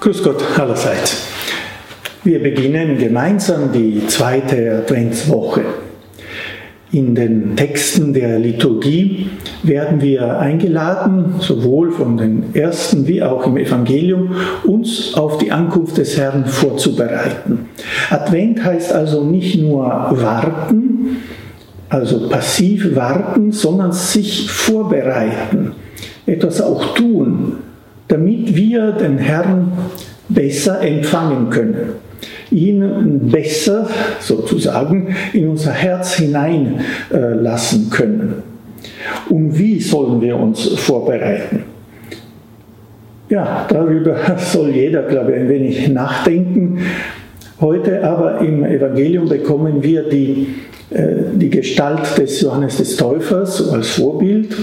Grüß Gott allerseits. Wir beginnen gemeinsam die zweite Adventswoche. In den Texten der Liturgie werden wir eingeladen, sowohl von den ersten wie auch im Evangelium, uns auf die Ankunft des Herrn vorzubereiten. Advent heißt also nicht nur warten, also passiv warten, sondern sich vorbereiten, etwas auch tun, damit wir den Herrn besser empfangen können, ihn besser sozusagen in unser Herz hineinlassen können. Und wie sollen wir uns vorbereiten? Ja, darüber soll jeder, glaube ich, ein wenig nachdenken. Heute aber im Evangelium bekommen wir die, äh, die Gestalt des Johannes des Täufers als Vorbild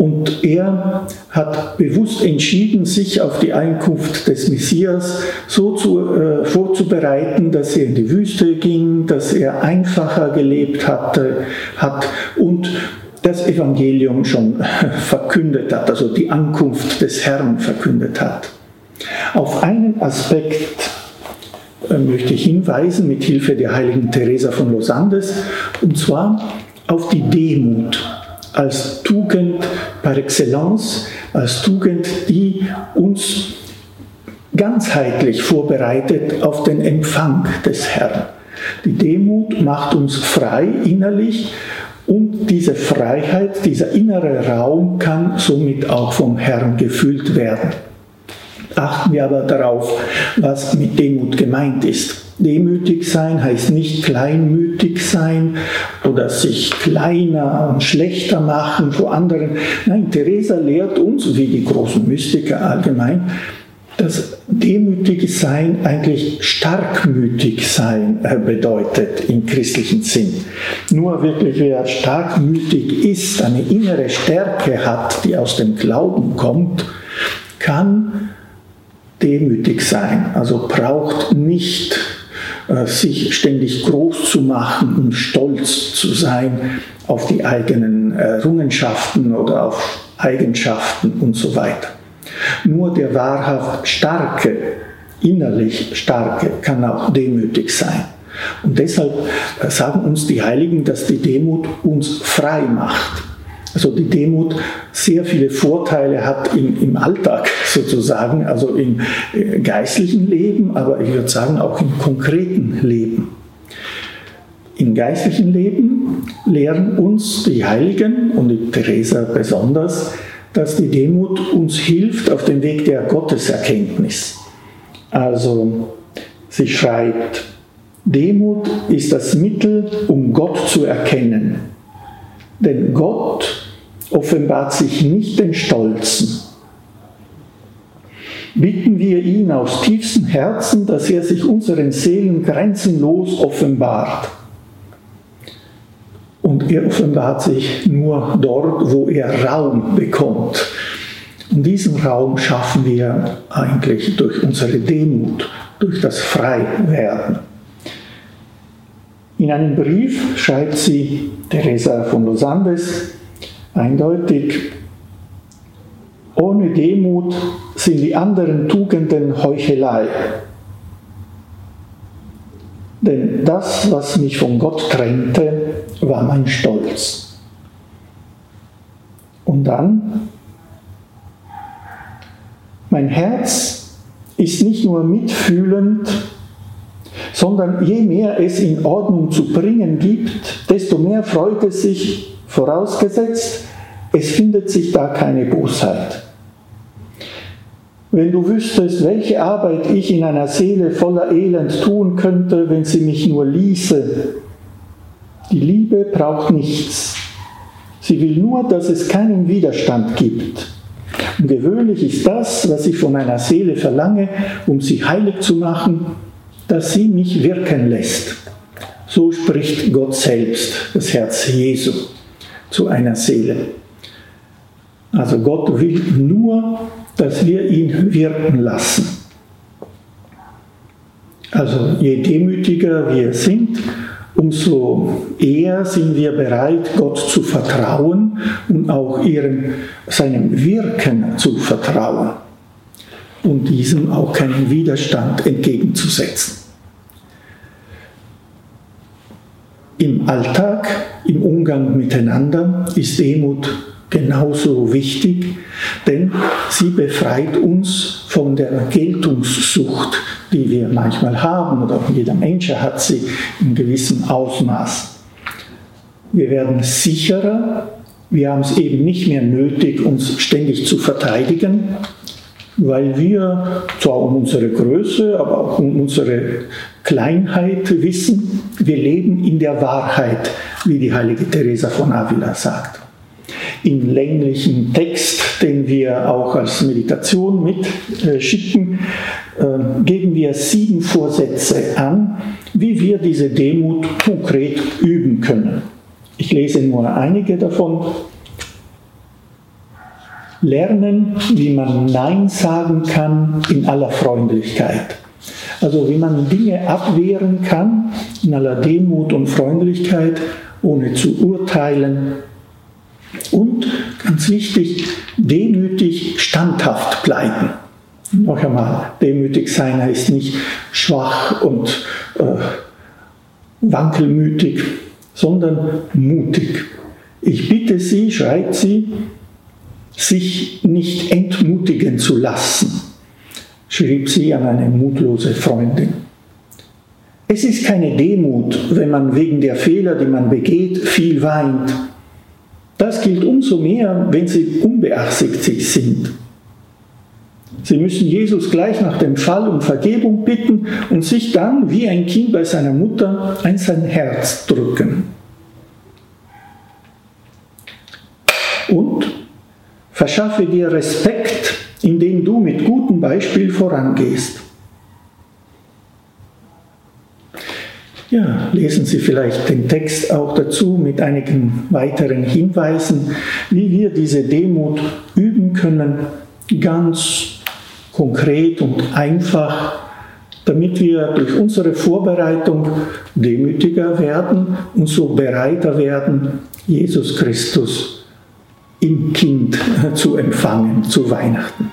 und er hat bewusst entschieden, sich auf die Einkunft des Messias so zu, äh, vorzubereiten, dass er in die Wüste ging, dass er einfacher gelebt hatte, hat und das Evangelium schon verkündet hat, also die Ankunft des Herrn verkündet hat. Auf einen Aspekt äh, möchte ich hinweisen mit Hilfe der heiligen Teresa von Los Andes, und zwar auf die Demut als Tugend par excellence, als Tugend, die uns ganzheitlich vorbereitet auf den Empfang des Herrn. Die Demut macht uns frei innerlich und diese Freiheit, dieser innere Raum kann somit auch vom Herrn gefüllt werden. Achten wir aber darauf, was mit Demut gemeint ist. Demütig sein heißt nicht kleinmütig sein oder sich kleiner und schlechter machen vor anderen. Nein, Theresa lehrt uns, wie die großen Mystiker allgemein, dass demütig sein eigentlich starkmütig sein äh, bedeutet im christlichen Sinn. Nur wirklich wer starkmütig ist, eine innere Stärke hat, die aus dem Glauben kommt, kann demütig sein. Also braucht nicht sich ständig groß zu machen und stolz zu sein auf die eigenen Errungenschaften oder auf Eigenschaften und so weiter. Nur der wahrhaft Starke, innerlich Starke, kann auch demütig sein. Und deshalb äh, sagen uns die Heiligen, dass die Demut uns frei macht. Also die Demut sehr viele Vorteile hat im, im Alltag sozusagen, also im äh, geistlichen Leben, aber ich würde sagen auch im konkreten Leben. Im geistlichen Leben lehren uns die Heiligen und die Theresa besonders, dass die Demut uns hilft auf dem Weg der Gotteserkenntnis. Also sie schreibt, Demut ist das Mittel, um Gott zu erkennen. Denn Gott offenbart sich nicht den Stolzen. Bitten wir ihn aus tiefstem Herzen, dass er sich unseren Seelen grenzenlos offenbart. Und er offenbart sich nur dort, wo er Raum bekommt. Und diesen Raum schaffen wir eigentlich durch unsere Demut, durch das Freiwerden. In einem Brief schreibt sie Teresa von Los Andes, eindeutig, ohne Demut sind die anderen Tugenden Heuchelei. Denn das, was mich von Gott trennte, war mein Stolz. Und dann, mein Herz ist nicht nur mitfühlend, sondern je mehr es in Ordnung zu bringen gibt, desto mehr freut es sich vorausgesetzt, es findet sich da keine Bosheit. Wenn du wüsstest, welche Arbeit ich in einer Seele voller Elend tun könnte, wenn sie mich nur ließe. Die Liebe braucht nichts. Sie will nur, dass es keinen Widerstand gibt. Und gewöhnlich ist das, was ich von einer Seele verlange, um sie heilig zu machen, dass sie mich wirken lässt. So spricht Gott selbst, das Herz Jesu zu einer Seele. Also Gott will nur, dass wir ihn wirken lassen. Also je demütiger wir sind, umso eher sind wir bereit, Gott zu vertrauen und auch ihrem, seinem Wirken zu vertrauen. und diesem auch keinen Widerstand entgegenzusetzen. Im Alltag, im Umgang miteinander ist Demut genauso wichtig, denn sie befreit uns von der Geltungssucht, die wir manchmal haben oder jeder Mensch hat sie in gewissem Ausmaß. Wir werden sicherer, wir haben es eben nicht mehr nötig, uns ständig zu verteidigen, weil wir zwar um unsere Größe, aber auch um unsere Kleinheit wissen, wir leben in der Wahrheit, wie die heilige Teresa von Avila sagt im länglichen Text, den wir auch als Meditation mitschicken, äh, geben wir sieben Vorsätze an, wie wir diese Demut konkret üben können. Ich lese nur einige davon. Lernen, wie man Nein sagen kann in aller Freundlichkeit. Also wie man Dinge abwehren kann in aller Demut und Freundlichkeit, ohne zu urteilen, und ganz wichtig, demütig standhaft bleiben. Noch einmal, demütig sein heißt nicht schwach und äh, wankelmütig, sondern mutig. Ich bitte Sie, schreibt sie, sich nicht entmutigen zu lassen, schrieb sie an eine mutlose Freundin. Es ist keine Demut, wenn man wegen der Fehler, die man begeht, viel weint das gilt umso mehr, wenn sie unbeabsichtigt sind. Sie müssen Jesus gleich nach dem Fall um Vergebung bitten und sich dann wie ein Kind bei seiner Mutter an sein Herz drücken. Und verschaffe dir Respekt, indem du mit gutem Beispiel vorangehst. Ja, lesen Sie vielleicht den Text auch dazu mit einigen weiteren Hinweisen, wie wir diese Demut üben können, ganz konkret und einfach, damit wir durch unsere Vorbereitung demütiger werden und so bereiter werden, Jesus Christus im Kind zu empfangen zu Weihnachten.